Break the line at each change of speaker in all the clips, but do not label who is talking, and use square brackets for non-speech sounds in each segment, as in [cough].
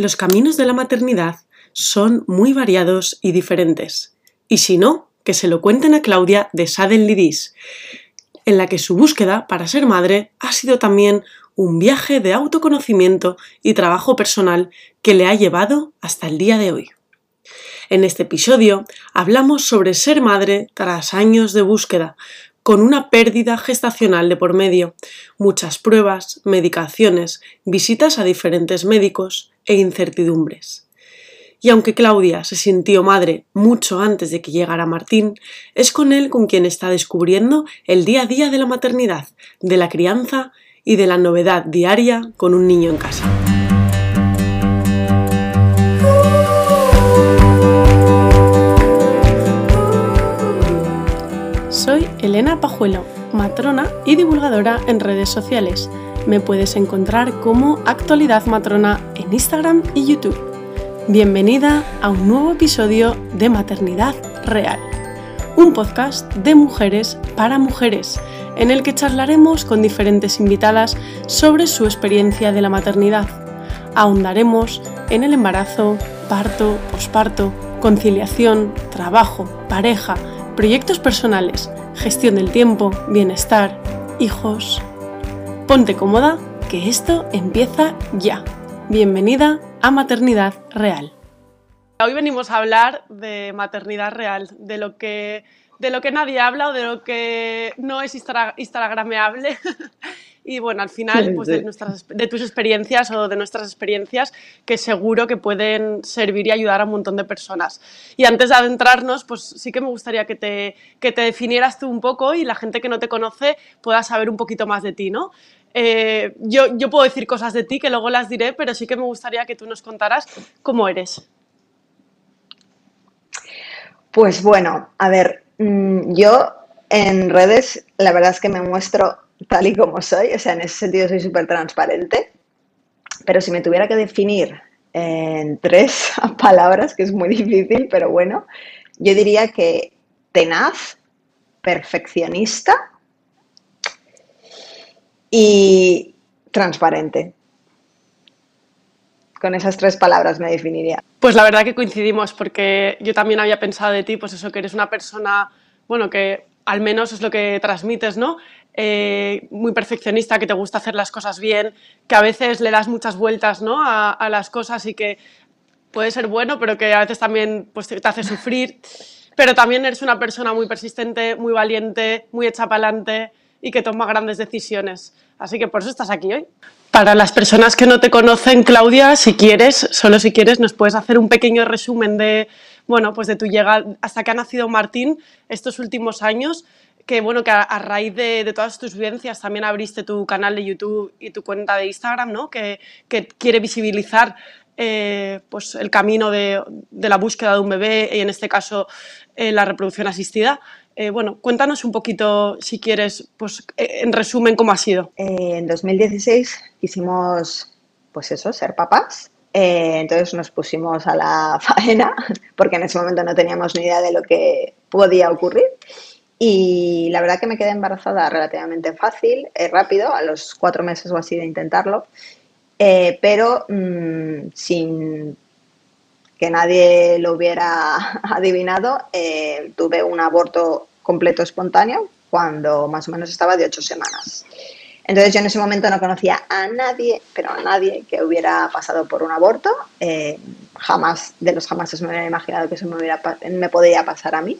Los caminos de la maternidad son muy variados y diferentes. Y si no, que se lo cuenten a Claudia de Saden Lidis, en la que su búsqueda para ser madre ha sido también un viaje de autoconocimiento y trabajo personal que le ha llevado hasta el día de hoy. En este episodio hablamos sobre ser madre tras años de búsqueda, con una pérdida gestacional de por medio, muchas pruebas, medicaciones, visitas a diferentes médicos e incertidumbres. Y aunque Claudia se sintió madre mucho antes de que llegara Martín, es con él con quien está descubriendo el día a día de la maternidad, de la crianza y de la novedad diaria con un niño en casa. Soy Elena Pajuelo, matrona y divulgadora en redes sociales. Me puedes encontrar como Actualidad Matrona en Instagram y YouTube. Bienvenida a un nuevo episodio de Maternidad Real, un podcast de mujeres para mujeres, en el que charlaremos con diferentes invitadas sobre su experiencia de la maternidad. Ahondaremos en el embarazo, parto, posparto, conciliación, trabajo, pareja, proyectos personales, gestión del tiempo, bienestar, hijos. Ponte cómoda, que esto empieza ya. Bienvenida a Maternidad Real. Hoy venimos a hablar de maternidad real, de lo que, de lo que nadie habla o de lo que no es instagrameable. [laughs] y bueno, al final pues de, nuestras, de tus experiencias o de nuestras experiencias que seguro que pueden servir y ayudar a un montón de personas. Y antes de adentrarnos, pues sí que me gustaría que te, que te definieras tú un poco y la gente que no te conoce pueda saber un poquito más de ti, ¿no? Eh, yo, yo puedo decir cosas de ti que luego las diré, pero sí que me gustaría que tú nos contaras cómo eres.
Pues bueno, a ver, mm, yo en redes la verdad es que me muestro tal y como soy, o sea, en ese sentido soy súper transparente, pero si me tuviera que definir en tres [laughs] palabras, que es muy difícil, pero bueno, yo diría que tenaz, perfeccionista y transparente. Con esas tres palabras me definiría.
Pues la verdad que coincidimos, porque yo también había pensado de ti, pues eso, que eres una persona, bueno, que al menos es lo que transmites, ¿no? Eh, muy perfeccionista, que te gusta hacer las cosas bien, que a veces le das muchas vueltas ¿no? a, las cosas y que puede ser bueno, pero que a veces también pues, te hace sufrir. Pero también eres una persona muy persistente, muy valiente, muy hecha para adelante y que toma grandes decisiones. Así que por eso estás aquí hoy. Para las personas que no te conocen, Claudia, si quieres, solo si quieres, nos puedes hacer un pequeño resumen de, bueno, pues de tu llegada hasta que ha nacido Martín estos últimos años que bueno, que a, raíz de, todas tus vivencias también abriste tu canal de YouTube y tu cuenta de Instagram, ¿no? Que, quiere visibilizar eh, pues el camino de, la búsqueda de un bebé y en este caso eh, la reproducción asistida. Eh, bueno, cuéntanos un poquito, si quieres, pues en resumen, cómo ha sido.
en 2016 quisimos, pues eso, ser papás. entonces nos pusimos a la [laughs] faena, porque en ese momento no teníamos ni idea de lo que podía ocurrir. Y la verdad que me quedé embarazada relativamente fácil, eh, rápido, a los cuatro meses o así de intentarlo, eh, pero mm, sin que nadie lo hubiera [laughs] adivinado, eh, tuve un aborto completo espontáneo cuando más o menos estaba de ocho semanas. Entonces yo en ese momento no conocía a nadie, pero a nadie que hubiera pasado por un aborto. jamás, de los jamás me hubiera imaginado que eso me, hubiera, me podía pasar a mí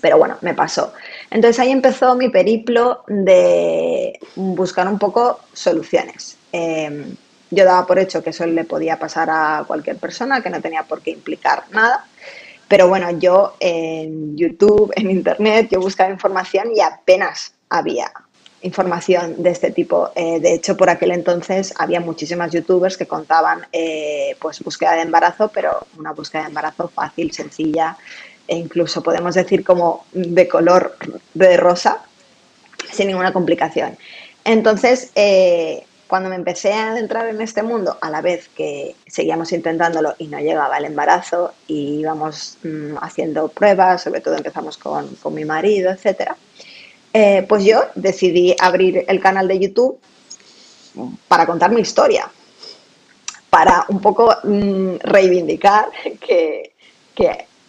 pero bueno, me pasó. Entonces ahí empezó mi periplo de buscar un poco soluciones. Em, yo daba por hecho que eso le podía pasar a cualquier persona, que no tenía por qué implicar nada. Pero bueno, yo en YouTube, en Internet, yo buscaba información y apenas había información de este tipo. Eh, de hecho, por aquel entonces había muchísimas youtubers que contaban eh, pues búsqueda de embarazo, pero una búsqueda de embarazo fácil, sencilla, e incluso podemos decir como de color de rosa, sin ninguna complicación. Entonces, eh, cuando me empecé a adentrar en este mundo, a la vez que seguíamos intentándolo y no llegaba el embarazo, y íbamos mm, haciendo pruebas, sobre todo empezamos con, con mi marido, etc., eh, pues yo decidí abrir el canal de YouTube para contar mi historia, para un poco mm, reivindicar que,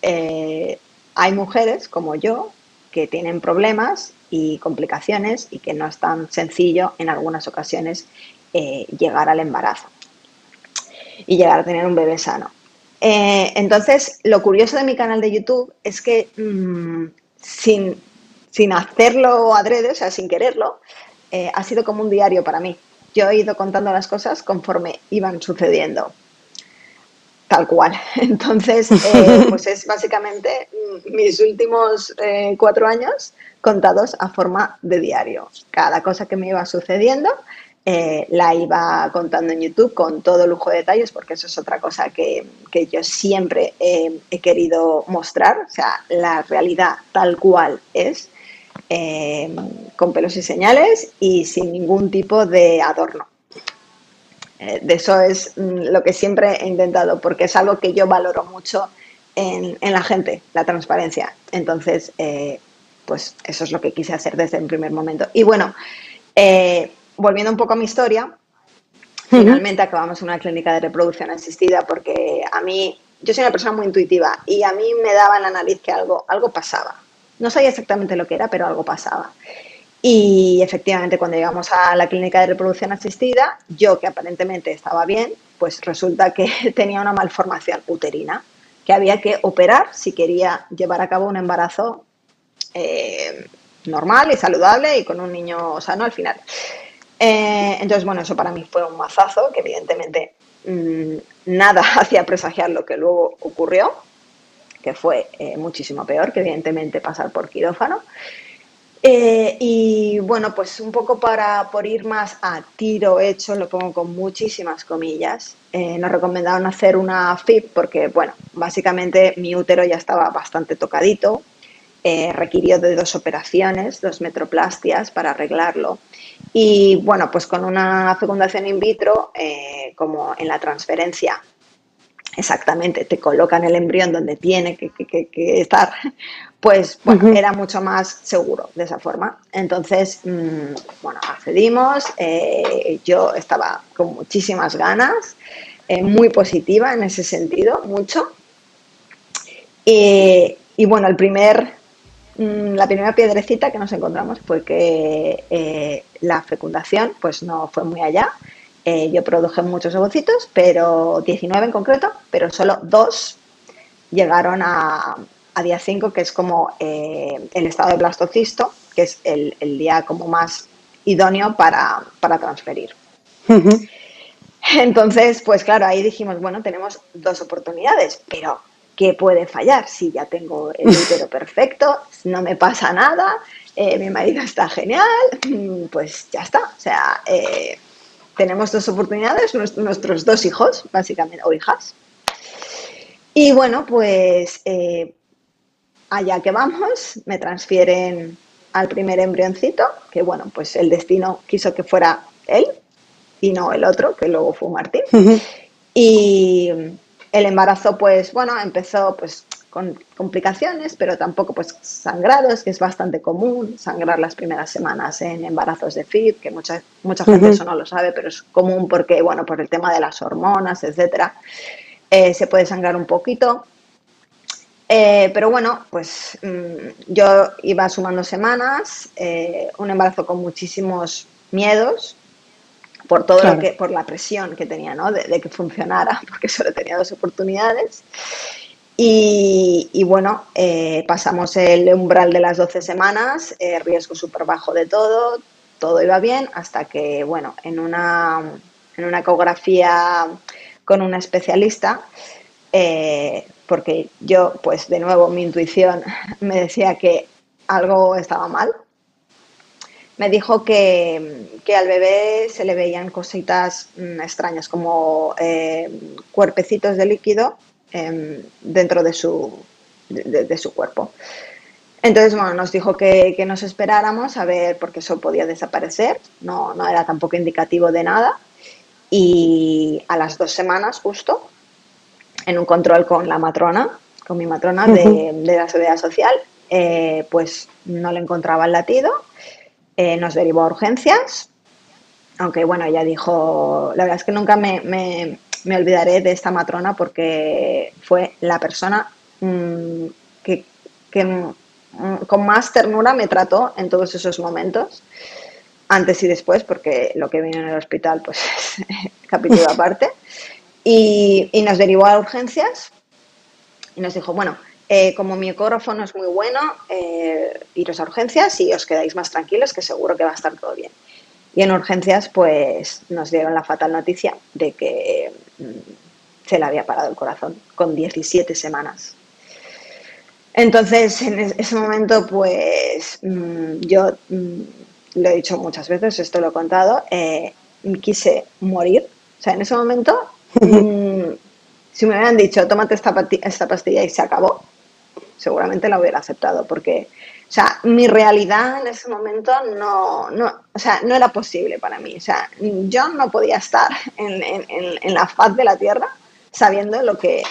eh, hay mujeres como yo que tienen problemas y complicaciones y que no es tan sencillo en algunas ocasiones eh, llegar al embarazo y llegar a tener un bebé sano. Eh, entonces, lo curioso de mi canal de YouTube es que mm, sin, sin, hacerlo adrede, o sea, sin quererlo, eh, ha sido como un diario para mí. Yo he ido contando las cosas conforme iban sucediendo. Tal cual. [laughs] Entonces, eh, [laughs] pues es básicamente mm, mis últimos cuatro años contados a forma de diario. Cada cosa que me iba sucediendo eh, la iba contando en YouTube con todo lujo de detalles, porque eso es otra cosa que, yo siempre he querido mostrar, o sea, la realidad tal cual es, eh, con pelos y señales y sin ningún tipo de adorno. Eh, de eso es mm, lo que siempre he intentado, porque es algo que yo valoro mucho en, la gente, la transparencia. Entonces, pues eso es lo que quise hacer desde el primer momento. Y bueno, volviendo un poco a mi historia, finalmente acabamos en una clínica de reproducción asistida porque a mí, yo soy una persona muy intuitiva y a mí me daba en la nariz que algo, algo pasaba. No sabía exactamente lo que era, pero algo pasaba. Y efectivamente, cuando llegamos a la clínica de reproducción asistida, yo que aparentemente estaba bien, pues resulta que [laughs] tenía una malformación uterina, que había que operar si quería llevar a cabo un embarazo eh, normal y saludable y con un niño sano al final. Eh, entonces, bueno, eso para mí fue un mazazo, que evidentemente mm, nada [laughs] hacía presagiar lo que luego ocurrió, que fue eh, muchísimo peor que evidentemente pasar por quirófano. Y bueno, pues un poco para por ir más a tiro hecho, lo pongo con muchísimas comillas. nos recomendaron hacer una FIP porque, bueno, básicamente mi útero ya estaba bastante tocadito, requirió de dos operaciones, dos metroplastias para arreglarlo. Y bueno, pues con una fecundación in vitro, eh, como en la transferencia, exactamente, te colocan el embrión donde tiene que, estar, [laughs] pues bueno, era mucho más seguro de esa forma. Entonces, mm, bueno, accedimos, eh, yo estaba con muchísimas ganas, eh, muy positiva en ese sentido, mucho. y bueno, el primer la primera piedrecita que nos encontramos fue que eh, la fecundación pues no fue muy allá. Eh, yo produje muchos ovocitos, pero 19 en concreto, pero solo dos llegaron a, día 5, que es como eh, el estado de blastocisto, que es el, día como más idóneo para, para transferir. Entonces, pues claro, ahí dijimos, bueno, tenemos dos oportunidades, pero ¿qué puede fallar? Si ya tengo el útero [laughs] perfecto, no me pasa nada, eh, mi marido está genial, mm, pues ya está. O sea, eh, tenemos dos oportunidades, nuestros dos hijos, básicamente, o hijas. Y bueno, pues eh, allá que vamos, me transfieren al primer embrioncito, que bueno, pues el destino quiso que fuera él y no el otro, que luego fue Martín. [laughs] Y el embarazo, pues bueno, empezó pues con complicaciones, pero tampoco pues sangrados, que es bastante común, sangrar las primeras semanas en embarazos de FIP, que mucha, mucha gente eso no lo sabe, pero es común porque, bueno, por el tema de las hormonas, etcétera, eh, se puede sangrar un poquito. Eh, pero bueno, pues mm, yo iba sumando semanas, eh, un embarazo con muchísimos miedos, por todo lo que, por la presión que tenía, ¿no? De, que funcionara, [laughs] porque solo tenía dos oportunidades. Y, bueno, eh, pasamos el umbral de las 12 semanas, eh, riesgo súper bajo de todo, todo iba bien, hasta que, bueno, en una, en una ecografía con una especialista, eh, porque yo, pues de nuevo, mi intuición [laughs] me decía que algo estaba mal, me dijo que, al bebé se le veían cositas mm, extrañas, como eh, cuerpecitos de líquido em, dentro de su, de, su cuerpo. Entonces, bueno, nos dijo que, nos esperáramos a ver, porque eso podía desaparecer, no, no era tampoco indicativo de nada. Y a las dos semanas, justo, en un control con la matrona, con mi matrona de, la seguridad social, eh, pues no le encontraba el latido eh, nos derivó a urgencias, aunque bueno, ella dijo, la verdad es que nunca me, me olvidaré de esta matrona porque fue la persona mm, que, mm, con más ternura me trató en todos esos momentos, antes y después, porque lo que vino en el hospital pues es [laughs] capítulo aparte. Y, nos derivó a urgencias y nos dijo, bueno, eh, como mi ecógrafo no es muy bueno, eh, iros a urgencias y os quedáis más tranquilos, que seguro que va a estar todo bien. Y en urgencias, pues nos dieron la fatal noticia de que mm, se le había parado el corazón con 17 semanas. Entonces, en ese momento, pues mm, yo mm, lo he dicho muchas veces, esto lo he contado, eh, quise morir. O sea, en ese momento, [laughs] si me hubieran dicho, tómate esta, esta pastilla y se acabó, seguramente la hubiera aceptado, porque o sea, mi realidad en ese momento no, no, o sea, no era posible para mí. O sea, yo no podía estar en, la faz de la Tierra sabiendo lo que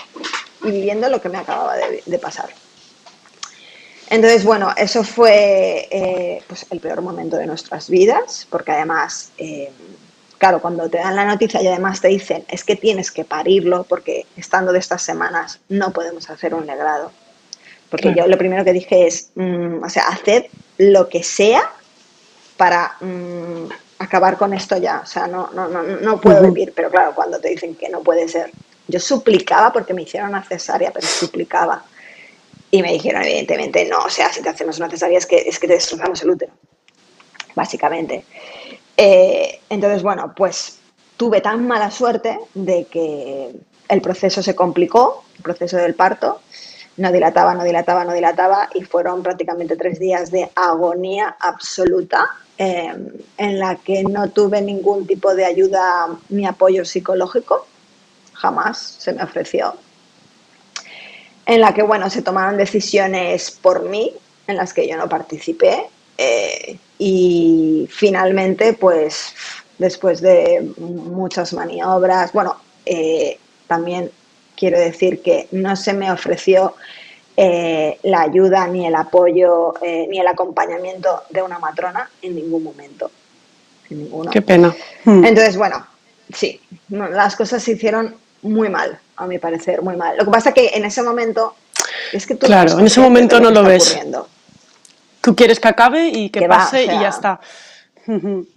y viviendo lo que me acababa de, pasar. Entonces, bueno, eso fue eh, pues el peor momento de nuestras vidas, porque además, eh, claro, cuando te dan la noticia y además te dicen es que tienes que parirlo, porque estando de estas semanas no podemos hacer un legrado porque yo lo primero que dije es, mm, o sea, haced lo que sea para mm, acabar con esto ya. O sea, no, no, no, no puedo vivir. Pero claro, cuando te dicen que no puede ser, yo suplicaba porque me hicieron una cesárea, pero suplicaba. Y me dijeron, evidentemente, no, o sea, si te hacemos una cesárea es que, es que te destrozamos el útero, básicamente. Eh, entonces, bueno, pues tuve tan mala suerte de que el proceso se complicó, el proceso del parto, no dilataba, no dilataba, no dilataba y fueron prácticamente tres días de agonía absoluta em, en la que no tuve ningún tipo de ayuda ni apoyo psicológico, jamás se me ofreció, en la que, bueno, se tomaron decisiones por mí, en las que yo no participé eh, y finalmente, pues, después de muchas maniobras, bueno, eh, también quiero decir que no se me ofreció eh, la ayuda, ni el apoyo, eh, ni el acompañamiento de una matrona en ningún momento.
Qué pena. Hmm.
Entonces, bueno, sí, las cosas se hicieron muy mal, a mi parecer, muy mal. Lo que pasa que en ese momento es que
tú Claro, en ese momento no lo ves. Tú quieres que acabe y que, pase y ya está. [laughs]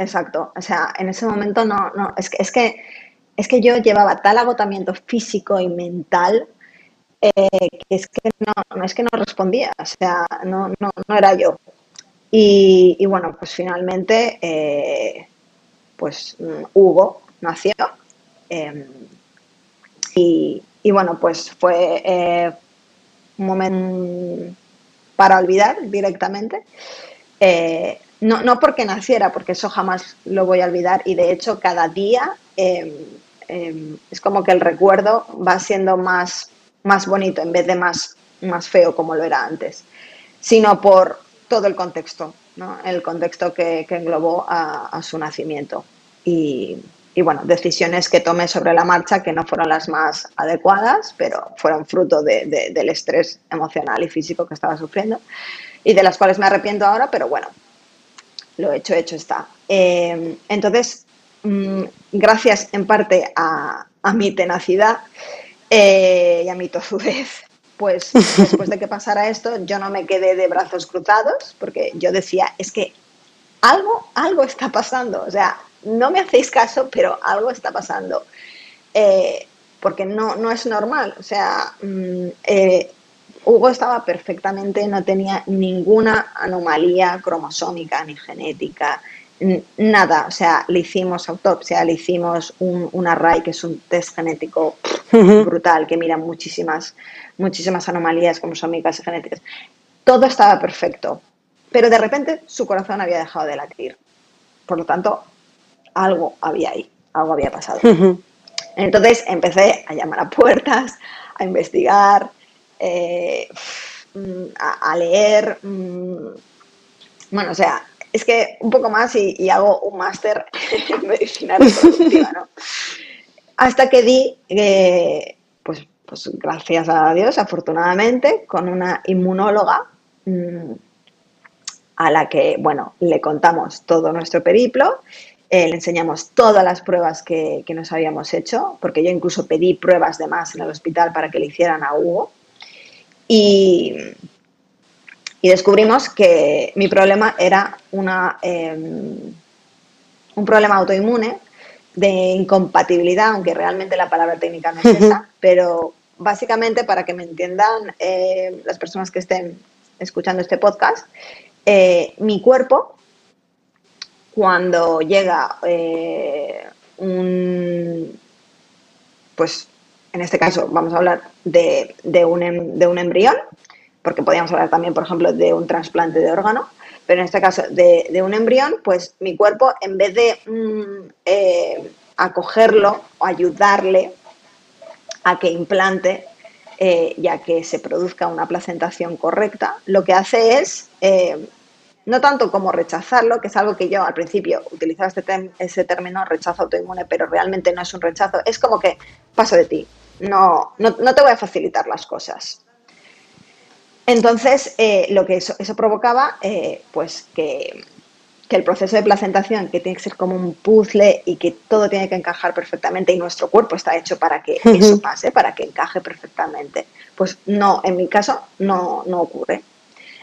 Exacto, o sea, en ese momento no, no, es que, es que es que yo llevaba tal agotamiento físico y mental eh, que es que no, es que no respondía, o sea, no, era yo. Y, bueno, pues finalmente, eh, pues mm, Hugo nació. Em, y, bueno, pues fue eh, un momento para olvidar directamente. no, no porque naciera, porque eso jamás lo voy a olvidar y de hecho cada día em, Em, es como que el recuerdo va siendo más, más bonito en vez de más, más feo como lo era antes, sino por todo el contexto, el contexto que, englobó a, su nacimiento. Y, bueno, decisiones que tomé sobre la marcha que no fueron las más adecuadas, pero fueron fruto del estrés emocional y físico que estaba sufriendo y de las cuales me arrepiento ahora, pero bueno, lo hecho, hecho está. Em, entonces, gracias en parte a, mi tenacidad eh, y a mi tozudez, pues [laughs] después de que pasara esto, yo no me quedé de brazos cruzados, porque yo decía, es que algo, algo está pasando, o sea, no me hacéis caso, pero algo está pasando. Eh, porque no, no es normal, o sea, mm, eh, Hugo estaba perfectamente, no tenía ninguna anomalía cromosómica ni genética, nada, o sea, le hicimos autopsia, le hicimos un, array, que es un test genético brutal, que mira muchísimas, muchísimas anomalías cromosómicas y genéticas. Todo estaba perfecto, pero de repente su corazón había dejado de latir. Por lo tanto, algo había ahí, algo había pasado. Entonces empecé a llamar a puertas, a investigar, eh, mm, a, leer. Mm, bueno, o sea, es que un poco más y, hago un máster [laughs] en medicina ¿no? Hasta que di, eh, pues, pues gracias a Dios, afortunadamente, con una inmunóloga mm, a la que, bueno, le contamos todo nuestro periplo le enseñamos todas las pruebas que, que, nos habíamos hecho, porque yo incluso pedí pruebas de más en el hospital para que le hicieran a Hugo. Y, y descubrimos que mi problema era una, em, un problema autoinmune de incompatibilidad, aunque realmente la palabra técnica no es esa, pero básicamente para que me entiendan eh, las personas que estén escuchando este podcast, eh, mi cuerpo, cuando llega eh, un, pues en este caso vamos a hablar de, de, un, em, de un embrión, porque podríamos hablar también, por ejemplo, de un trasplante de órgano, pero en este caso de, un embrión, pues mi cuerpo, en vez de mm, eh, acogerlo o ayudarle a que implante eh, ya que se produzca una placentación correcta, lo que hace es, eh, no tanto como rechazarlo, que es algo que yo al principio utilizaba este ese término, rechazo autoinmune, pero realmente no es un rechazo, es como que paso de ti, no, no, no te voy a facilitar las cosas. Entonces, eh, lo que eso, provocaba, eh, pues que, el proceso de placentación, que tiene que ser como un puzzle y que todo tiene que encajar perfectamente y nuestro cuerpo está hecho para que eso pase, para que encaje perfectamente, pues no, en mi caso no, ocurre.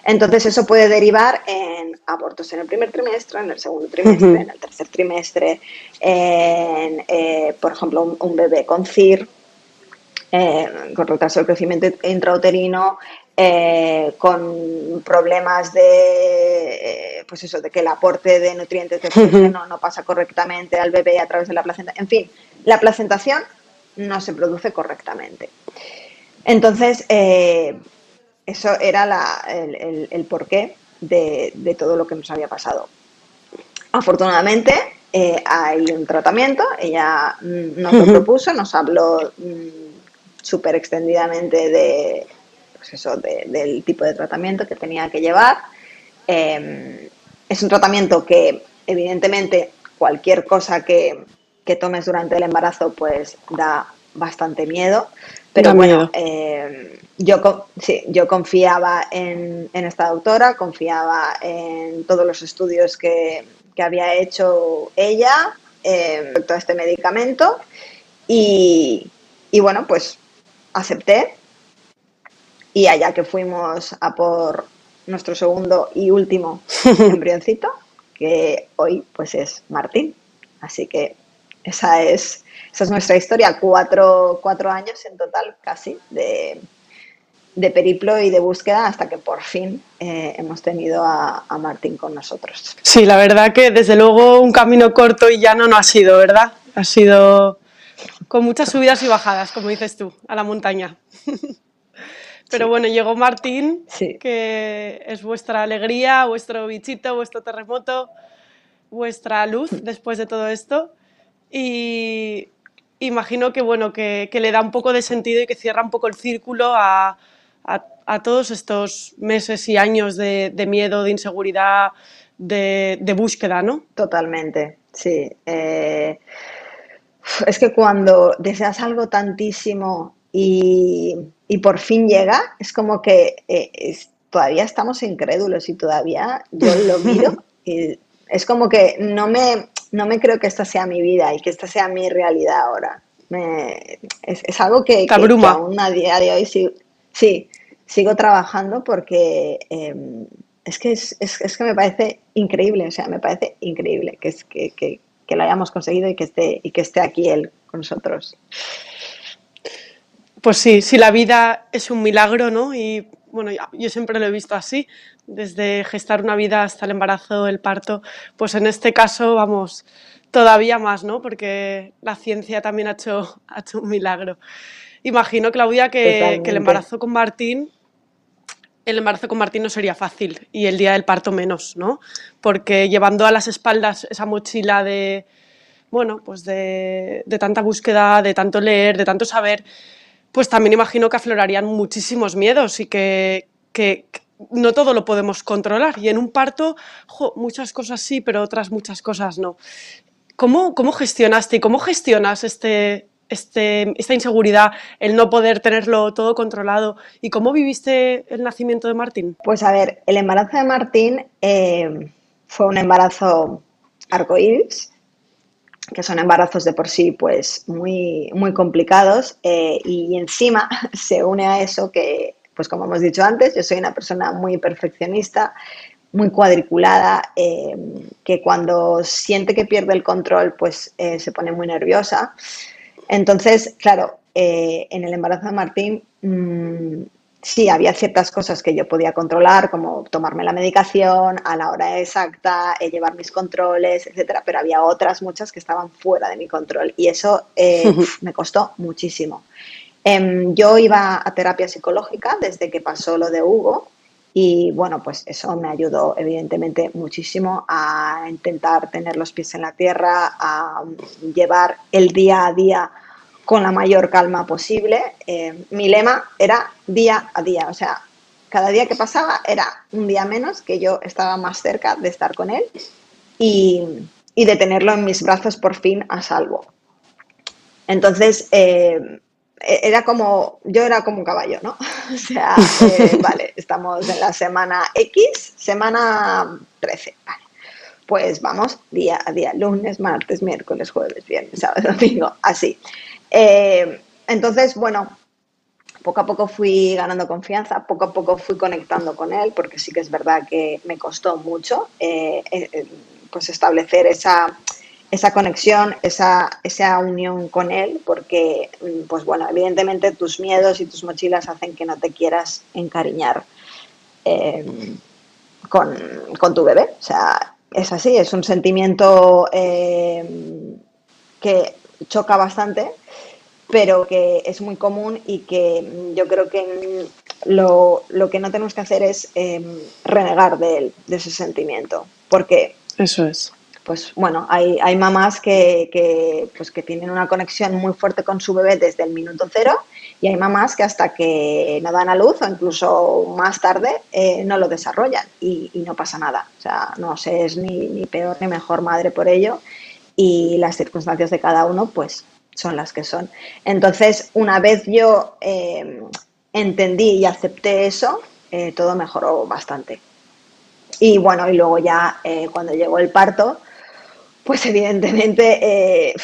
Entonces eso puede derivar en abortos en el primer trimestre, en el segundo trimestre, en el tercer trimestre, en, eh, por ejemplo, un, bebé con CIR, con retraso de crecimiento intrauterino, eh, con problemas de, eh, pues eso, de que el aporte de nutrientes de [laughs] no pasa correctamente al bebé a través de la placenta. En fin, la placentación no se produce correctamente. Entonces, eh, eso era el, porqué de, todo lo que nos había pasado. Afortunadamente, hay un tratamiento, ella mm, nos [laughs] lo propuso, nos habló mm, súper extendidamente de pues eso, del tipo de tratamiento que tenía que llevar. Em, es un tratamiento que, evidentemente, cualquier cosa que, tomes durante el embarazo, pues da bastante miedo. Pero bueno, em, yo, sí, yo confiaba en, esta doctora, confiaba en todos los estudios que, había hecho ella eh, respecto a este medicamento y, y bueno, pues acepté y allá que fuimos a por nuestro segundo y último [laughs] embrioncito, que hoy pues es Martín. Así que esa es, esa es nuestra historia, cuatro, años en total casi de, periplo y de búsqueda hasta que por fin eh, hemos tenido a, a, Martín con nosotros.
Sí, la verdad que desde luego un camino corto y llano no ha sido, ¿verdad? Ha sido con muchas subidas y bajadas, como dices tú, a la montaña. [laughs] Pero bueno, llegó Martín, que es vuestra alegría, vuestro bichito, vuestro terremoto, vuestra luz después de todo esto. Y imagino que, bueno, que, le da un poco de sentido y que cierra un poco el círculo a, todos estos meses y años de, miedo, de inseguridad, de, búsqueda, ¿no?
Totalmente, sí. Eh, es que cuando deseas algo tantísimo y y por fin llega, es como que eh, todavía estamos incrédulos y todavía yo lo [laughs] miro y es como que no me, no me creo que esta sea mi vida y que esta sea mi realidad ahora. es, algo que, que, aún a día de hoy sí, sí sigo trabajando porque em, es, que es, es, que me parece increíble, o sea, me parece increíble que, es, que, que, que lo hayamos conseguido y que esté, y que esté aquí él con nosotros.
Pues sí, sí, la vida es un milagro, ¿no? Y bueno, yo siempre lo he visto así, desde gestar una vida hasta el embarazo, el parto, pues en este caso, vamos, todavía más, ¿no? Porque la ciencia también ha hecho, ha hecho un milagro. Imagino, Claudia, que, que el embarazo con Martín el embarazo con Martín no sería fácil y el día del parto menos, ¿no? Porque llevando a las espaldas esa mochila de, bueno, pues de, de, tanta búsqueda, de tanto leer, de tanto saber, pues también imagino que aflorarían muchísimos miedos y que, no todo lo podemos controlar. Y en un parto, muchas cosas sí, pero otras muchas cosas no. ¿Cómo, gestionaste y cómo gestionas este, este, esta inseguridad, el no poder tenerlo todo controlado? ¿Y cómo viviste el nacimiento de Martín?
Pues a ver, el embarazo de Martín eh, fue un embarazo arcoíris, que son embarazos de por sí pues muy, muy complicados eh, y encima [laughs] se une a eso que, pues como hemos dicho antes, yo soy una persona muy perfeccionista, muy cuadriculada, eh, que cuando siente que pierde el control pues eh, se pone muy nerviosa. Entonces, claro, en el embarazo de Martín mmm, sí, había ciertas cosas que yo podía controlar, como tomarme la medicación a la hora exacta, eh, llevar mis controles, etcétera, pero había otras muchas que estaban fuera de mi control y eso eh, [laughs] me costó muchísimo. Em, yo iba a terapia psicológica desde que pasó lo de Hugo y bueno, pues eso me ayudó evidentemente muchísimo a intentar tener los pies en la tierra, a llevar el día a día con la mayor calma posible. Eh, mi lema era día a día, o sea, cada día que pasaba era un día menos que yo estaba más cerca de estar con él y, de tenerlo en mis brazos por fin a salvo. Entonces, eh, era como, yo era como un caballo, ¿no? [laughs] O sea, eh, [laughs] vale, estamos en la semana X, semana 13, vale. Pues vamos día a día, lunes, martes, miércoles, jueves, viernes, sábado, [laughs] domingo, así. Eh, entonces, bueno, poco a poco fui ganando confianza, poco a poco fui conectando con él, porque sí que es verdad que me costó mucho eh, eh, pues establecer esa, esa conexión, esa, esa, unión con él, porque, mm, pues bueno, evidentemente tus miedos y tus mochilas hacen que no te quieras encariñar con, con, tu bebé. O sea, es así, es un sentimiento que choca bastante pero que es muy común y que yo creo que lo, que no tenemos que hacer es em, renegar de él, de ese sentimiento, porque...
Eso es.
Pues bueno, hay, hay mamás que, pues que tienen una conexión muy fuerte con su bebé desde el minuto cero y hay mamás que hasta que no dan a luz o incluso más tarde eh, no lo desarrollan y, no pasa nada. O sea, no se es ni, peor ni mejor madre por ello y las circunstancias de cada uno pues son las que son. Entonces, una vez yo eh, entendí y acepté eso, eh, todo mejoró bastante. Y bueno, y luego ya cuando llegó el parto, pues evidentemente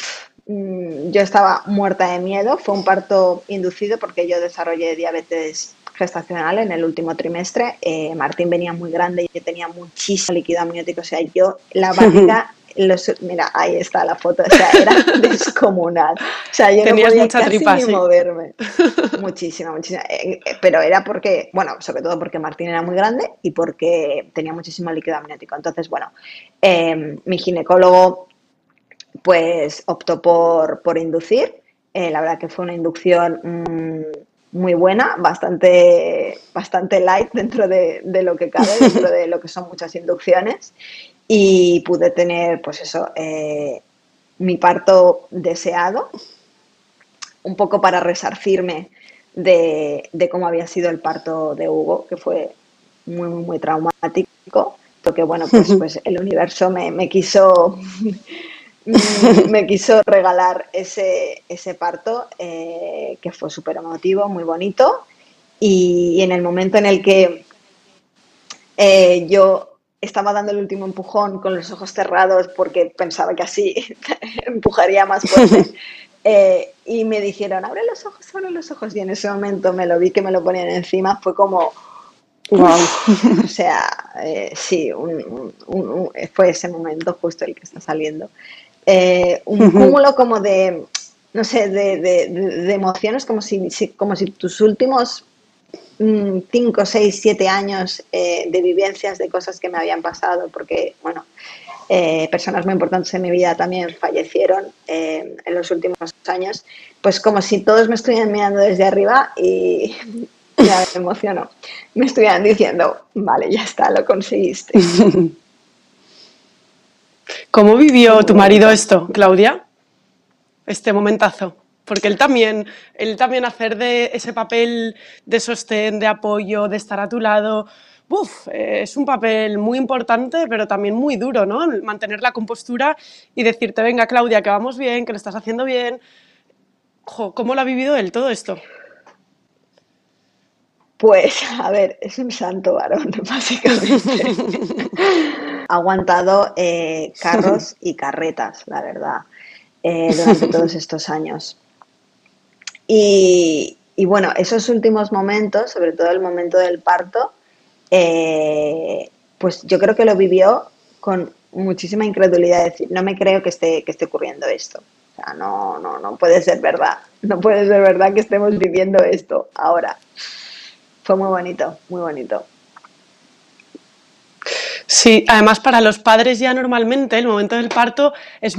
yo estaba muerta de miedo. Fue un parto inducido porque yo desarrollé diabetes gestacional en el último trimestre. Martín venía muy grande y yo tenía muchísimo líquido amniótico. O sea, yo la [laughs] barriga mira, ahí está la foto, o sea, era [laughs] descomunal. O sea, yo
Tenías no podía mucha casi
ni moverme. [laughs] Muchísima, muchísima. Eh, eh, pero era porque, bueno, sobre todo porque Martín era muy grande y porque tenía muchísimo líquido amniótico. Entonces, bueno, mi ginecólogo pues optó por, por inducir. Eh, la verdad que fue una inducción mm, muy buena, bastante, bastante light [laughs] dentro de, de, lo que cabe, dentro de lo que son muchas inducciones y pude tener, pues eso, eh, mi parto deseado, un poco para resarcirme de, cómo había sido el parto de Hugo, que fue muy, muy, muy traumático, porque bueno, pues, [laughs] pues el universo me, quiso... me quiso regalar ese, ese parto eh, que fue súper emotivo, muy bonito y, en el momento en el que eh, yo estaba dando el último empujón con los ojos cerrados porque pensaba que así [laughs] empujaría más fuerte. [laughs] Eh, y me dijeron, abre los ojos, abre los ojos. Y en ese momento me lo vi que me lo ponían encima. Fue como, wow. [laughs] o sea, eh, sí, fue ese momento justo el que está saliendo. Eh, un cúmulo como de, no sé, de, de, emociones, como si, como si tus últimos 5, 6, 7 años eh, de vivencias de cosas que me habían pasado, porque, bueno, eh, personas muy importantes en mi vida también fallecieron eh, en los últimos años, pues como si todos me estuvieran mirando desde arriba y [laughs] ya me emociono. Me estuvieran diciendo, vale, ya está, lo conseguiste. [laughs]
¿Cómo vivió tu marido esto, Claudia? Este momentazo porque él también, él también hacer de ese papel de sostén, de apoyo, de estar a tu lado, uf, es un papel muy importante, pero también muy duro, ¿no? Mantener la compostura y decirte, venga, Claudia, que vamos bien, que lo estás haciendo bien. ¿Cómo lo ha vivido él todo esto?
Pues, a ver, es un santo varón, [laughs] básicamente. [laughs] ha aguantado eh, [laughs] carros y carretas, la verdad. eh, durante [laughs] todos estos años. Y, bueno, esos últimos momentos, sobre todo el momento del parto, eh, pues yo creo que lo vivió con muchísima incredulidad, decir, no me creo que esté, que esté ocurriendo esto. O sea, no, no, no puede ser verdad, no puede ser verdad que estemos viviendo esto ahora. Fue muy bonito, muy bonito.
Sí, además para los padres ya normalmente el momento del parto es,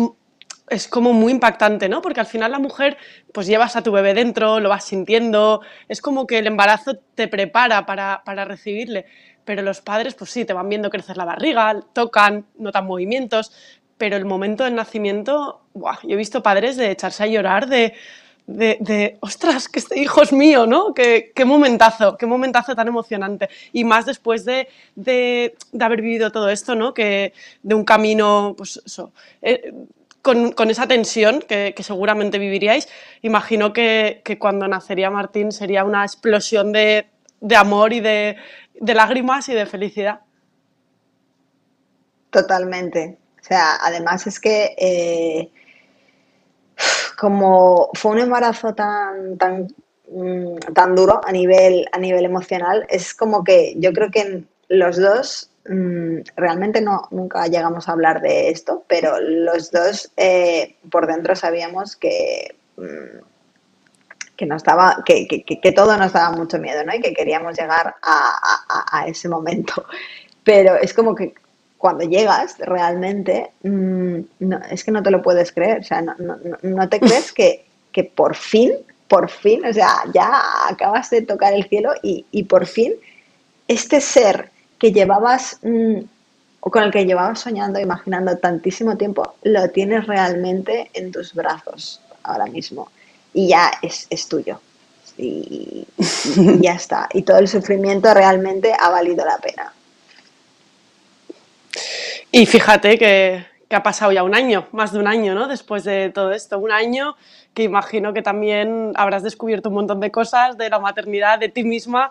es como muy impactante, ¿no? Porque al final la mujer pues llevas a tu bebé dentro, lo vas sintiendo, es como que el embarazo te prepara para, para recibirle pero los padres pues sí, te van viendo crecer la barriga, tocan, notan movimientos, pero el momento del nacimiento, ¡buah! yo he visto padres de echarse a llorar de, de, ostras, que este hijo es mío, ¿no? Qué, qué, momentazo, qué momentazo tan emocionante. Y más después de, de, haber vivido todo esto, ¿no? Que de un camino, pues eso, eh, con, con, esa tensión que, que, seguramente viviríais, imagino que, que, cuando nacería Martín sería una explosión de, de amor y de, de lágrimas y de felicidad.
Totalmente. O sea, además es que eh, como fue un embarazo tan, tan, mm, tan duro a nivel, a nivel emocional, es como que yo creo que los dos mm, realmente no, nunca llegamos a hablar de esto, pero los dos eh, por dentro sabíamos que mm, que, nos daba, que, que, todo nos daba mucho miedo, ¿no? Y que queríamos llegar a, ese momento. Pero es como que cuando llegas realmente, mm, es que no te lo puedes creer, o sea, no, te crees que, por fin, por fin, o sea, ya acabas de tocar el cielo y, por fin este ser que llevabas mm, o con el que llevabas soñando, imaginando tantísimo tiempo, lo tienes realmente en tus brazos ahora mismo y ya es, tuyo. Y, ya está. Y todo el sufrimiento realmente ha valido la pena.
Y fíjate que, ha pasado ya un año, más de un año, ¿no? Después de todo esto, un año que imagino que también habrás descubierto un montón de cosas de la maternidad, de ti misma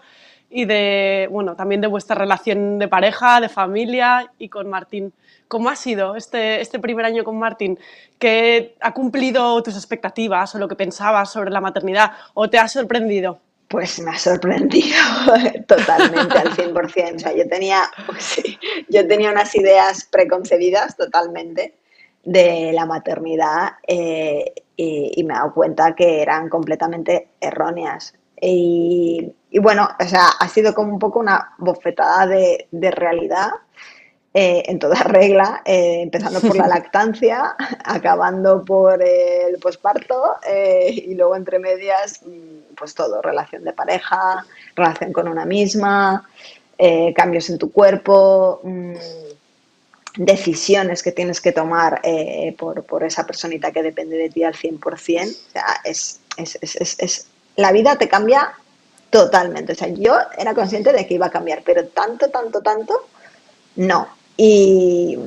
y de, bueno, también de vuestra relación de pareja, de familia y con Martín. ¿Cómo ha sido este, este primer año con Martín? ¿Qué ha cumplido tus expectativas o lo que pensabas sobre la maternidad o te ha sorprendido?
Pues me ha sorprendido [laughs] totalmente al 100%. O sea, yo tenía, [laughs] pues yo tenía unas ideas preconcebidas totalmente de la maternidad eh, y, me he dado cuenta que eran completamente erróneas. Y, bueno, o sea, ha sido como un poco una bofetada de, de realidad eh, en toda [laughs] regla, eh, empezando por la lactancia, acabando por el posparto eh, y luego entre medias, mm, pues todo, relación de pareja, relación con una misma, cambios en tu cuerpo, mm, decisiones que tienes que tomar por, esa personita que depende de ti al 100%. O sea, es, es, la vida te cambia totalmente. O sea, yo era consciente de que iba a cambiar, pero tanto, tanto, tanto, no. Y,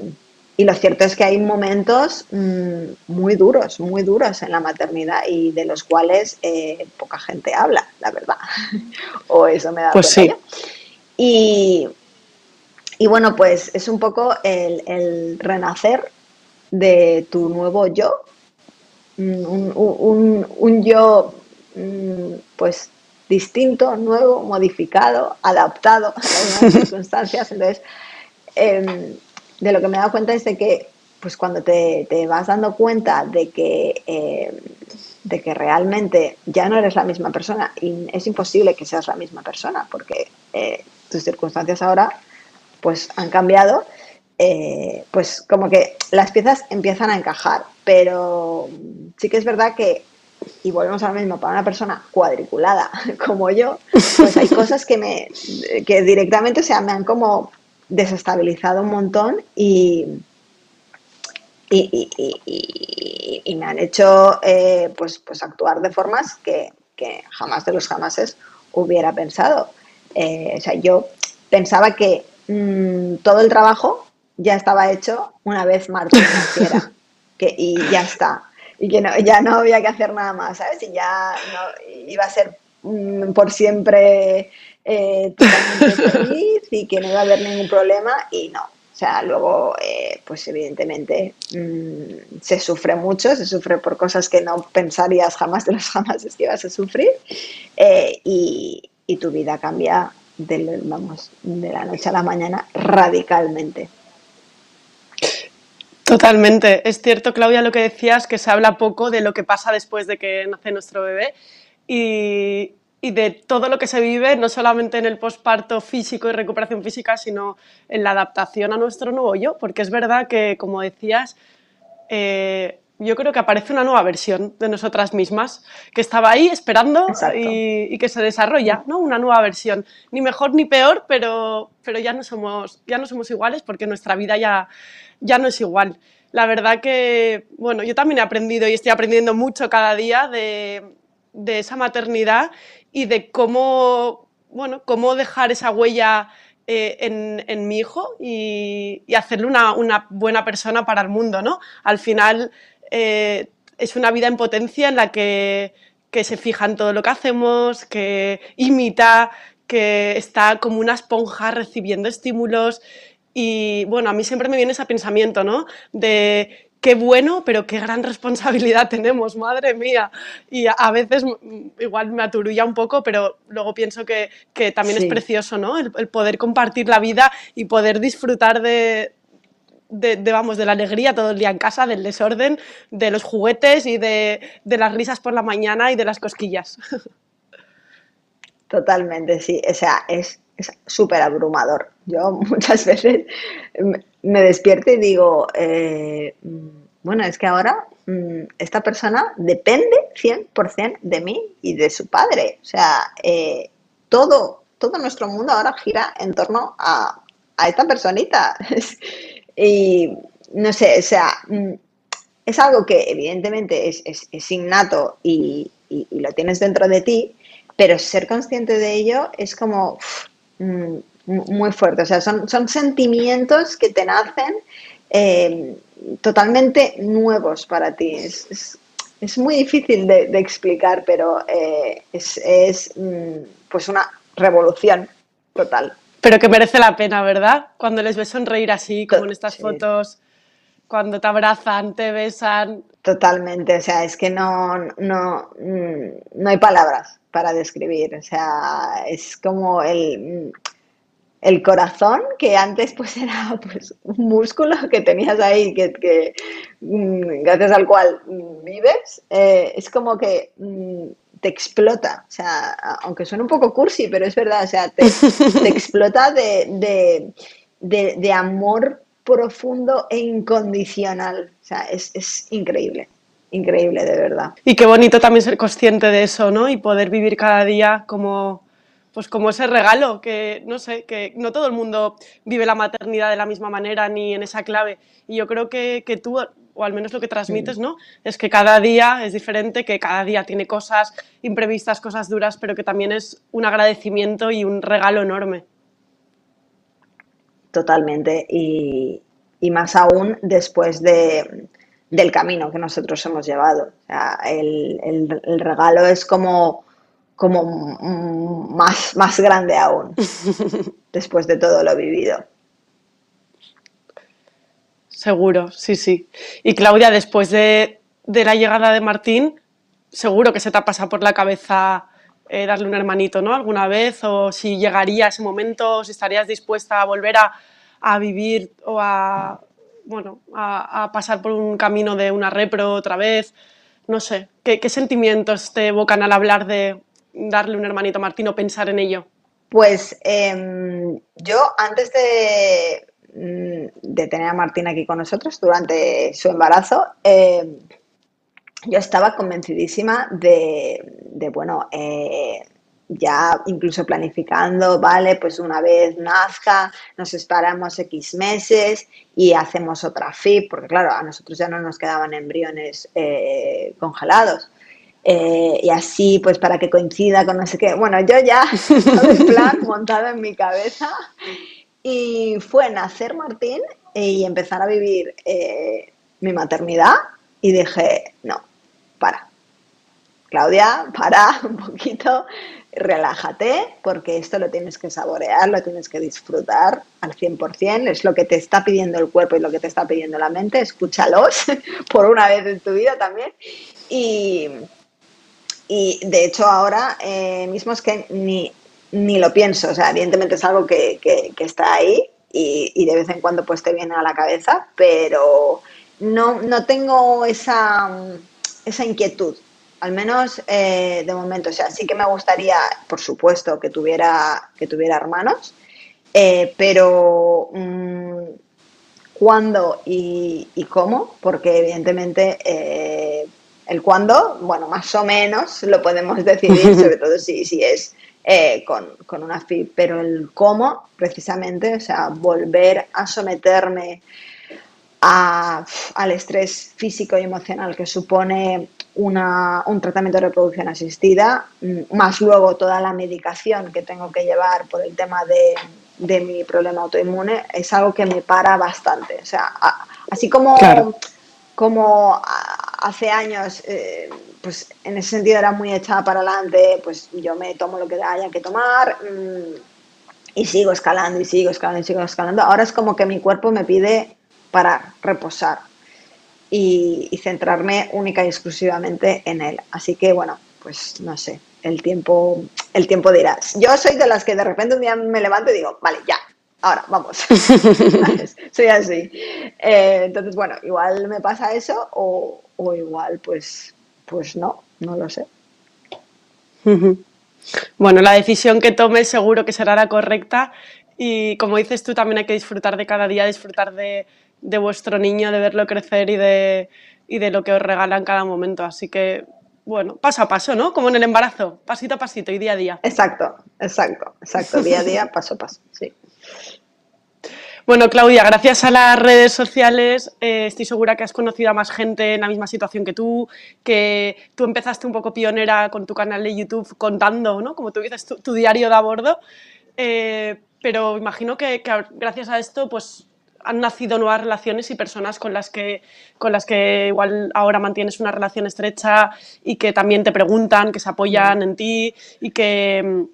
lo cierto es que hay momentos mm, muy duros, muy duros en la maternidad y de los cuales eh, poca gente habla, la verdad. [laughs] o eso me da
pues sí.
Y, y, bueno, pues es un poco el, renacer de tu nuevo yo, mm, un, un yo mm, pues distinto, nuevo, modificado, adaptado a las [laughs] circunstancias. Entonces, Em, de lo que me he dado cuenta es de que pues cuando te, vas dando cuenta de que, em, de que realmente ya no eres la misma persona y es imposible que seas la misma persona porque eh, tus circunstancias ahora pues han cambiado, eh, pues como que las piezas empiezan a encajar, pero sí que es verdad que, y volvemos a lo mismo, para una persona cuadriculada [laughs] como yo, pues hay cosas que, me, que directamente se me han como desestabilizado un montón y, y, me han hecho eh, pues, pues actuar de formas que, jamás de los jamases hubiera pensado. Eh, o sea, yo pensaba que mm, todo el trabajo ya estaba hecho una vez Martín naciera [laughs] que, y ya está. Y que no, ya no había que hacer nada más, ¿sabes? Y ya no, iba a ser mm, por siempre eh, totalmente [laughs] feliz y que no iba a haber ningún problema y no. O sea, luego, eh, pues evidentemente mm, se sufre mucho, se sufre por cosas que no pensarías jamás de los jamás es que ibas a sufrir eh, y, tu vida cambia de, vamos, de la noche a la mañana radicalmente.
Totalmente. Es cierto, Claudia, lo que decías, que se habla poco de lo que pasa después de que nace nuestro bebé. Y, y de todo lo que se vive, no solamente en el posparto físico y recuperación física, sino en la adaptación a nuestro nuevo yo, porque es verdad que, como decías, eh, yo creo que aparece una nueva versión de nosotras mismas, que estaba ahí esperando y, que se desarrolla, ¿no? Una nueva versión, ni mejor ni peor, pero, pero ya, no somos, ya no somos iguales porque nuestra vida ya, ya no es igual. La verdad que, bueno, yo también he aprendido y estoy aprendiendo mucho cada día de, de esa maternidad y de cómo, bueno, cómo dejar esa huella eh, en, mi hijo y, hacerle una, buena persona para el mundo, ¿no? Al final eh, es una vida en potencia en la que, se fija en todo lo que hacemos, que imita, que está como una esponja recibiendo estímulos y bueno, a mí siempre me viene ese pensamiento, ¿no? De qué bueno, pero qué gran responsabilidad [laughs] tenemos, madre mía. Y a, veces igual me aturulla un poco, pero luego pienso que, también es precioso, ¿no? El, poder compartir la vida y poder disfrutar de, vamos, de la alegría todo el día en casa, del desorden, de los juguetes y de, las risas por la mañana y de las cosquillas.
Totalmente, sí. O sea, es súper abrumador. Yo [laughs] muchas veces me despierto y digo, eh, bueno, es que ahora mm, esta persona depende 100% de mí y de su padre. O sea, eh, todo, todo nuestro mundo ahora gira en torno a, esta personita. [laughs] y no sé, o sea, mm, es algo que evidentemente es, innato y, lo tienes dentro de ti, pero ser consciente de ello es como... Mm, muy fuerte. O sea, son, son sentimientos que te nacen eh, totalmente nuevos para ti. Es, muy difícil de, explicar, pero eh, es, mm, pues una revolución total.
Pero que merece la pena, ¿verdad? Cuando les ves sonreír así, como en estas fotos, cuando te abrazan, te besan.
Totalmente, o sea, es que no, no, mm, no hay palabras para describir. O sea, es como el el corazón, que antes pues [laughs] era pues, un músculo que tenías ahí, que, mm, gracias al cual vives, eh, es como que mm, te explota. O sea, aunque suene un poco cursi, pero es verdad, o sea, te, [laughs] explota de, amor profundo e incondicional. O sea, es, es increíble increíble, de verdad.
Y qué bonito también ser consciente de eso, ¿no? Y poder vivir cada día como, pues como ese regalo que, no sé, que no todo el mundo vive la maternidad de la misma manera ni en esa clave. Y yo creo que, que tú, o al menos lo que transmites, ¿no? Es que cada día es diferente, que cada día tiene cosas imprevistas, cosas duras, pero que también es un agradecimiento y un regalo enorme.
Totalmente. Y, y más aún después de, del camino que nosotros hemos llevado. O sea, el, el, el regalo es como como más, más grande aún, [laughs] después de todo lo vivido.
Seguro, sí, sí. Y Claudia, después de, la llegada de Martín, seguro que se te ha pasado por la cabeza eh, darle un hermanito, ¿no? ¿Alguna vez? O si llegaría ese momento, o si estarías dispuesta a volver a, vivir o a, bueno, a, pasar por un camino de una repro otra vez. No sé, ¿qué, ¿qué, sentimientos te evocan al hablar de, darle un hermanito a Martín o pensar en ello?
Pues em, yo antes de, mm, de, tener a Martín aquí con nosotros, durante su embarazo, em, yo estaba convencidísima de, bueno, eh, ya incluso planificando, vale, pues una vez nazca, nos esperamos X meses y hacemos otra FIP, porque claro, a nosotros ya no nos quedaban embriones eh, congelados. Eh, y así, pues para que coincida con no sé qué. Bueno, yo ya [laughs] todo el plan montado en mi cabeza y fue nacer Martín y empezar a vivir eh, mi maternidad y dije, no, para. Claudia, para [laughs] un poquito, relájate, porque esto lo tienes que saborear, lo tienes que disfrutar al 100%, es lo que te está pidiendo el cuerpo y lo que te está pidiendo la mente, escúchalos [laughs] por una vez en tu vida también. Y, y de hecho ahora eh, mismo es que ni, ni, lo pienso, o sea, evidentemente es algo que, que, está ahí y, y, de vez en cuando pues te viene a la cabeza, pero no, no tengo esa, esa inquietud. Al menos eh, de momento. O sea, sí que me gustaría, por supuesto, que tuviera, que tuviera hermanos, eh, pero mm, cuándo y, cómo, porque evidentemente el cuándo, bueno, más o menos lo podemos decidir, [laughs] sobre todo si, si es con, con, una FIP, pero el cómo, precisamente, o sea, volver a someterme al estrés físico y emocional que supone un tratamiento de reproducción asistida, mm, más luego toda la medicación que tengo que llevar por el tema de, mi problema autoinmune, es algo que me para bastante. O sea, así como, como hace años, eh, pues en ese sentido era muy echada para adelante, pues yo me tomo lo que haya que tomar mm, y sigo escalando y sigo escalando y sigo escalando. Ahora es como que mi cuerpo me pide para reposar y, centrarme única y exclusivamente en él. Así que bueno, pues no sé, el tiempo, el tiempo dirá. Yo soy de las que de repente un día me levanto y digo, vale, ya, ahora, vamos. [laughs] soy así. Eh, entonces, bueno, igual me pasa eso o, igual pues, pues no, no lo sé.
Bueno, la decisión que tomes seguro que será la correcta y como dices tú, también hay que disfrutar de cada día, disfrutar de, de vuestro niño, de verlo crecer y de, y de lo que os regala en cada momento. Así que, bueno, paso a paso, ¿no? Como en el embarazo, pasito a pasito y día a día.
Exacto, exacto, exacto, día a día, [laughs] paso a paso, sí.
Bueno, Claudia, gracias a las redes sociales eh, estoy segura que has conocido a más gente en la misma situación que tú, que tú empezaste un poco pionera con tu canal de YouTube contando, ¿no? Como tú dices, tu, diario de a bordo, eh, pero imagino que, que, gracias a esto, pues han nacido nuevas relaciones y personas con las que, con las que igual ahora mantienes una relación estrecha y que también te preguntan, que se apoyan en ti y que,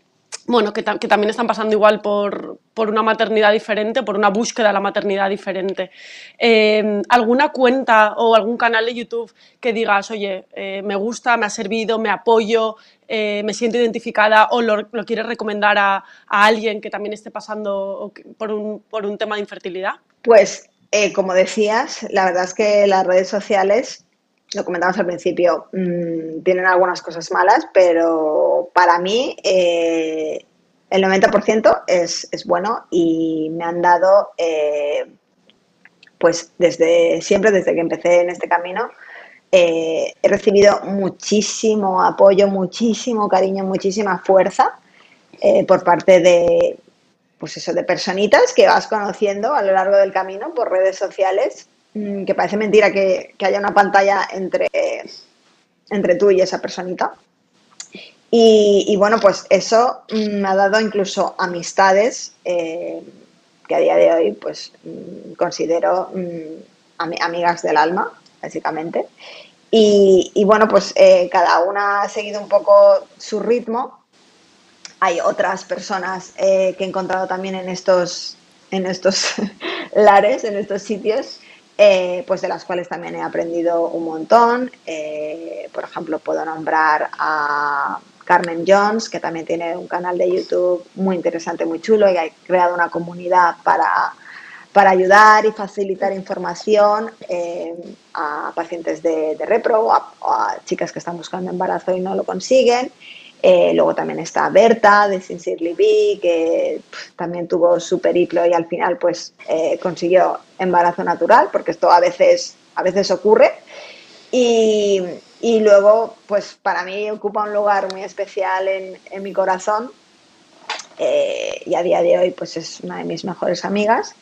bueno, que, también están pasando igual por, una maternidad diferente, por una búsqueda de la maternidad diferente. Eh, ¿Alguna cuenta o algún canal de YouTube que digas, oye, eh, me gusta, me ha servido, me apoyo, eh, me siento identificada o lo, quieres recomendar a, alguien que también esté pasando por un, por un tema de infertilidad?
Pues, eh, como decías, la verdad es que las redes sociales, lo comentamos al principio, mm, tienen algunas cosas malas, pero para mí eh, el 90% es, es, bueno y me han dado, eh, pues desde siempre, desde que empecé en este camino, he recibido muchísimo apoyo, muchísimo cariño, muchísima fuerza por parte de, pues eso, de personitas que vas conociendo a lo largo del camino por redes sociales, que parece mentira que, haya una pantalla entre, entre tú y esa personita. Y, bueno, pues eso me ha dado incluso amistades eh, que a día de hoy pues mm, considero mm, amigas del alma, básicamente. Y, bueno, pues eh, cada una ha seguido un poco su ritmo hay otras personas eh, que he encontrado también en estos, en estos [laughs] lares, en estos sitios, eh, pues de las cuales también he aprendido un montón. Eh, por ejemplo, puedo nombrar a Carmen Jones, que también tiene un canal de YouTube muy interesante, muy chulo, y ha creado una comunidad para, para ayudar y facilitar información a pacientes de, repro o a, chicas que están buscando embarazo y no lo consiguen. Eh, luego también está Berta de Sincerely Bee, que también tuvo su periplo y al final pues eh, consiguió embarazo natural, porque esto a veces, a veces ocurre. Y, y, luego, pues para mí ocupa un lugar muy especial en, en mi corazón eh, y a día de hoy pues es una de mis mejores amigas,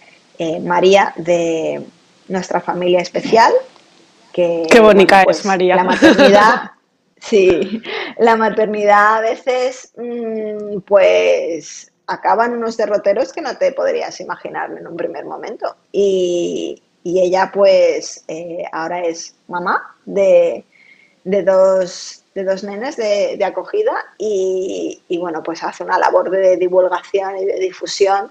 María de nuestra familia especial. Que,
Qué bonita pues, es María.
La maternidad [laughs] Sí, la maternidad a veces, mm, pues, acaban unos derroteros que no te podrías imaginar en un primer momento. Y, ella, pues, eh, ahora es mamá de, dos, de dos nenes de, acogida y, bueno, pues hace una labor de divulgación y de difusión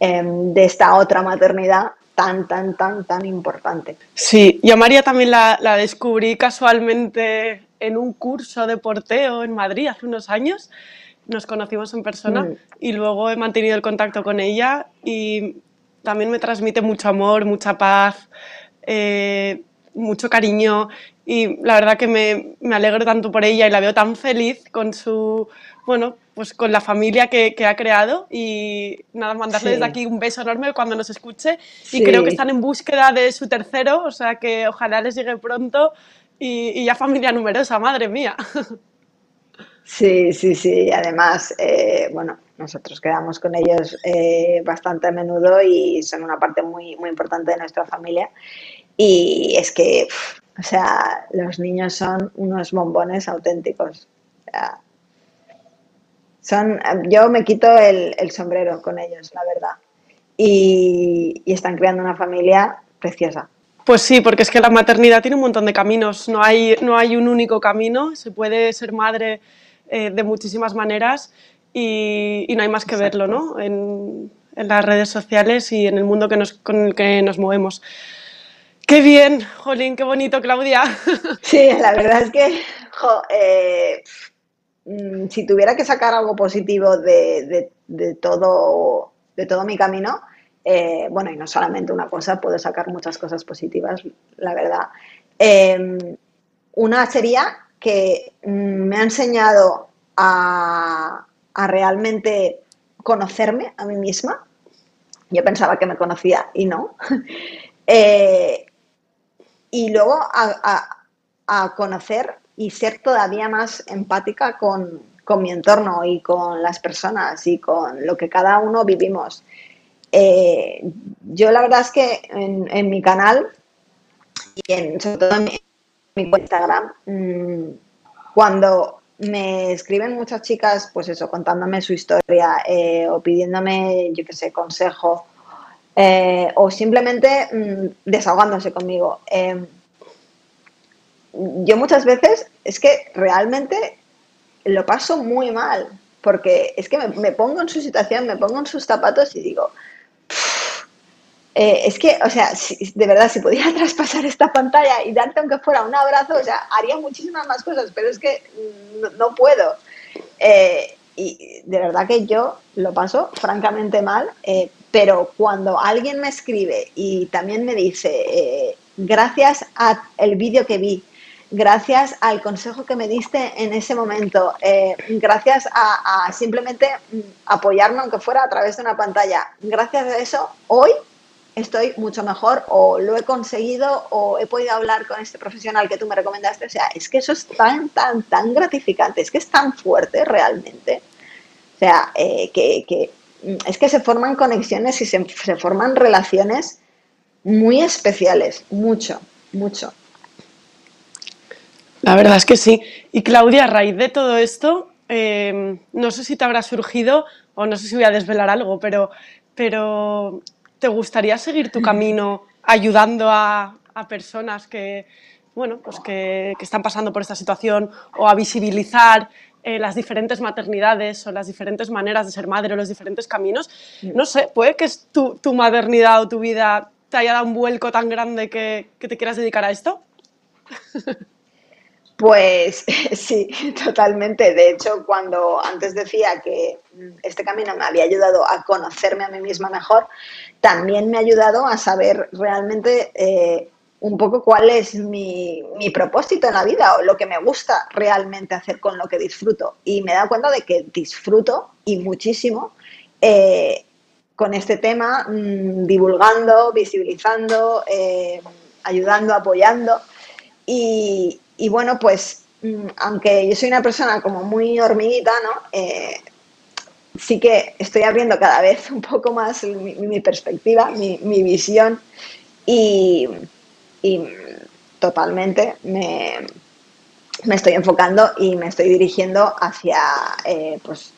em, de esta otra maternidad tan, tan, tan, tan importante.
Sí, yo María también la, descubrí casualmente en un curso de porteo en Madrid hace unos años. Nos conocimos en persona mm. y luego he mantenido el contacto con ella y también me transmite mucho amor, mucha paz, eh, mucho cariño y la verdad que me, me, alegro tanto por ella y la veo tan feliz con su, bueno, pues con la familia que, que ha creado y nada, mandarle desde aquí un beso enorme cuando nos escuche y creo que están en búsqueda de su tercero, o sea que ojalá les llegue pronto y, ya familia numerosa, madre mía.
Sí, sí, sí, además, eh, bueno, nosotros quedamos con ellos eh, bastante a menudo y son una parte muy, muy importante de nuestra familia y es que o sea, los niños son unos bombones auténticos. son, yo me quito el, sombrero con ellos, la verdad. Y, están creando una familia preciosa.
Pues sí, porque es que la maternidad tiene un montón de caminos, no hay, no hay un único camino, se puede ser madre eh, de muchísimas maneras y, no hay más que verlo ¿no? En, en, las redes sociales y en el mundo que nos, con el que nos movemos. Qué bien, Jolín, qué bonito, Claudia. [laughs]
Sí, la verdad es que, eh, mm, si tuviera que sacar algo positivo de, todo, de todo mi camino, eh, bueno, y no solamente una cosa, puedo sacar muchas cosas positivas, la verdad. Em, una sería que mm, me ha enseñado a, realmente conocerme a mí misma. Yo pensaba que me conocía y no. [laughs] Eh, y luego a, conocer y ser todavía más empática con, mi entorno y con las personas y con lo que cada uno vivimos. Eh, yo la verdad es que en, mi canal y en, sobre todo en mi, Instagram, mm, cuando me escriben muchas chicas, pues eso, contándome su historia eh, o pidiéndome, yo qué sé, consejo eh, o simplemente mm, desahogándose conmigo. Em, yo muchas veces es que realmente lo paso muy mal, porque es que me, pongo en su situación, me pongo en sus zapatos y digo, eh, es que, o sea, de verdad, si pudiera [laughs] traspasar esta pantalla y darte aunque fuera un abrazo, o sea, haría muchísimas más cosas, pero es que no, puedo. Eh, y de verdad que yo lo paso francamente mal, eh, pero cuando alguien me escribe y también me dice, gracias al vídeo que vi, gracias al consejo que me diste en ese momento, gracias a, simplemente mm, apoyarme aunque fuera a través de una pantalla, gracias a eso, hoy estoy mucho mejor o lo he conseguido o he podido hablar con este profesional que tú me recomendaste. O sea, es que eso es tan, tan, tan gratificante, es que es tan fuerte realmente. O sea, eh, que, es que se forman conexiones y se, forman relaciones muy especiales, mucho, mucho.
La verdad es que sí. Y Claudia, a raíz de todo esto, eh, no sé si te habrá surgido, o no sé si voy a desvelar algo, pero, pero ¿te gustaría seguir tu camino ayudando a, personas que, bueno, pues que, que, están pasando por esta situación o a visibilizar eh, las diferentes maternidades o las diferentes maneras de ser madre o los diferentes caminos. No sé, puede que tu, tu maternidad o tu vida te haya dado un vuelco tan grande que, que te quieras dedicar a esto. [laughs]
Pues [laughs] sí, totalmente. De hecho, cuando antes decía que este camino me había ayudado a conocerme a mí misma mejor, también me ha ayudado a saber realmente eh, un poco cuál es mi, propósito en la vida o lo que me gusta realmente hacer con lo que disfruto. Y me he dado cuenta de que disfruto y muchísimo eh, con este tema, mm, divulgando, visibilizando, eh, ayudando, apoyando. Y, bueno, pues mm, aunque yo soy una persona como muy hormiguita, ¿no? Eh, sí que estoy abriendo cada vez un poco más mi, perspectiva, mi, visión. Y, y totalmente me, estoy enfocando y me estoy dirigiendo hacia, eh, pues,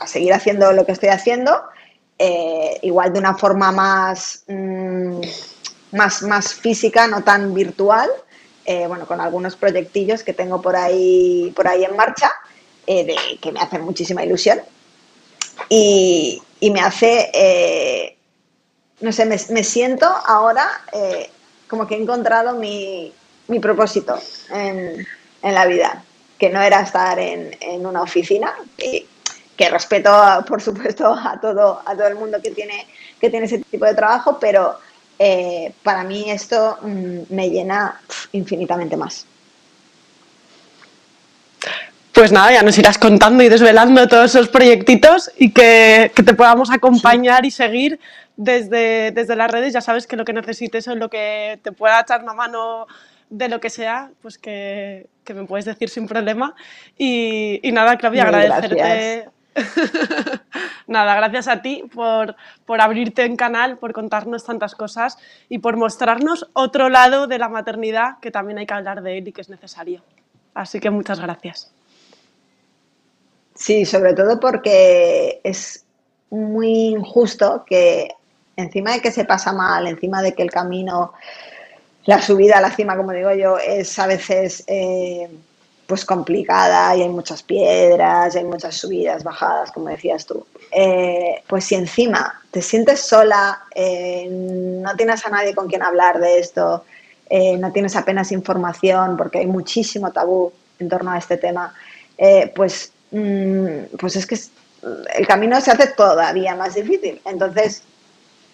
a seguir haciendo lo que estoy haciendo, eh, igual de una forma más, mm, más, más física, no tan virtual, eh, bueno, con algunos proyectillos que tengo por ahí, por ahí en marcha, eh, que me hacen muchísima ilusión. Y, me hace, no sé, me, siento ahora como que he encontrado mi, mi propósito en, en, la vida, que no era estar en, en una oficina, que, que respeto, por supuesto, a todo, a todo el mundo que tiene, que tiene ese tipo de trabajo, pero eh, para mí esto mm, me llena infinitamente más.
Pues nada, ya nos irás contando y desvelando todos esos proyectitos y que, te podamos acompañar y seguir desde, desde las redes. Ya sabes que lo que necesites o lo que te pueda echar una mano de lo que sea, pues que, me puedes decir sin problema. Y, nada, Claudia, agradecerte. [laughs] Nada, gracias a ti por, por, abrirte en canal, por contarnos tantas cosas y por mostrarnos otro lado de la maternidad que también hay que hablar de él y que es necesario. Así que muchas gracias.
Sí, sobre todo porque es muy injusto que encima de que se pasa mal, encima de que el camino, la subida a la cima, como digo yo, es a veces... Eh, pues complicada y hay muchas piedras, y hay muchas subidas, bajadas, como decías tú. Eh, pues si encima te sientes sola, eh, no tienes a nadie con quien hablar de esto, eh, no tienes apenas información porque hay muchísimo tabú en torno a este tema, pues, mm, pues es que el camino se hace todavía más difícil. Entonces,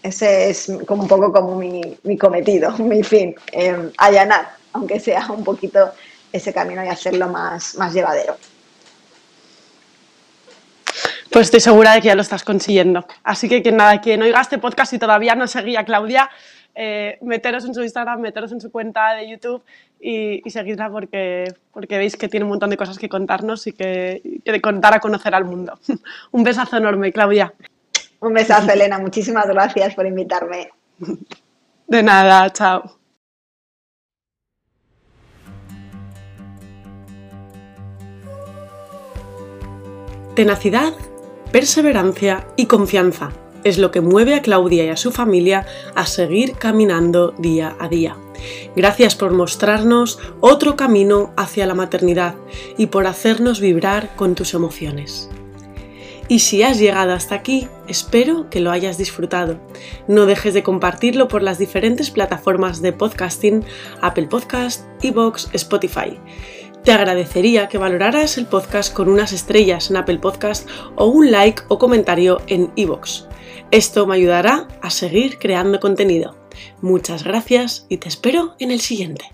ese es como un poco como mi, mi cometido, [laughs] mi fin, allanar, aunque sea un poquito ese camino y hacerlo más, más llevadero.
Pues estoy segura de que ya lo estás consiguiendo. Así que quien, nada, quien oiga este podcast y todavía no seguía a Claudia, eh, meteros en su Instagram, meteros en su cuenta de YouTube y, seguidla porque, porque veis que tiene un montón de cosas que contarnos y que, que contar a conocer al mundo. [laughs] un besazo enorme, Claudia.
Un besazo, Elena. Muchísimas gracias por invitarme.
De nada, chao. Tenacidad, perseverancia y confianza es lo que mueve a Claudia y a su familia a seguir caminando día a día. Gracias por mostrarnos otro camino hacia la maternidad y por hacernos vibrar con tus emociones. Y si has llegado hasta aquí, espero que lo hayas disfrutado. No dejes de compartirlo por las diferentes plataformas de podcasting, Apple Podcast, Evox, Spotify. Te agradecería que valoraras el podcast con unas estrellas en Apple Podcast o un like o comentario en iVoox. Esto me ayudará a seguir creando contenido. Muchas gracias y te espero en el siguiente.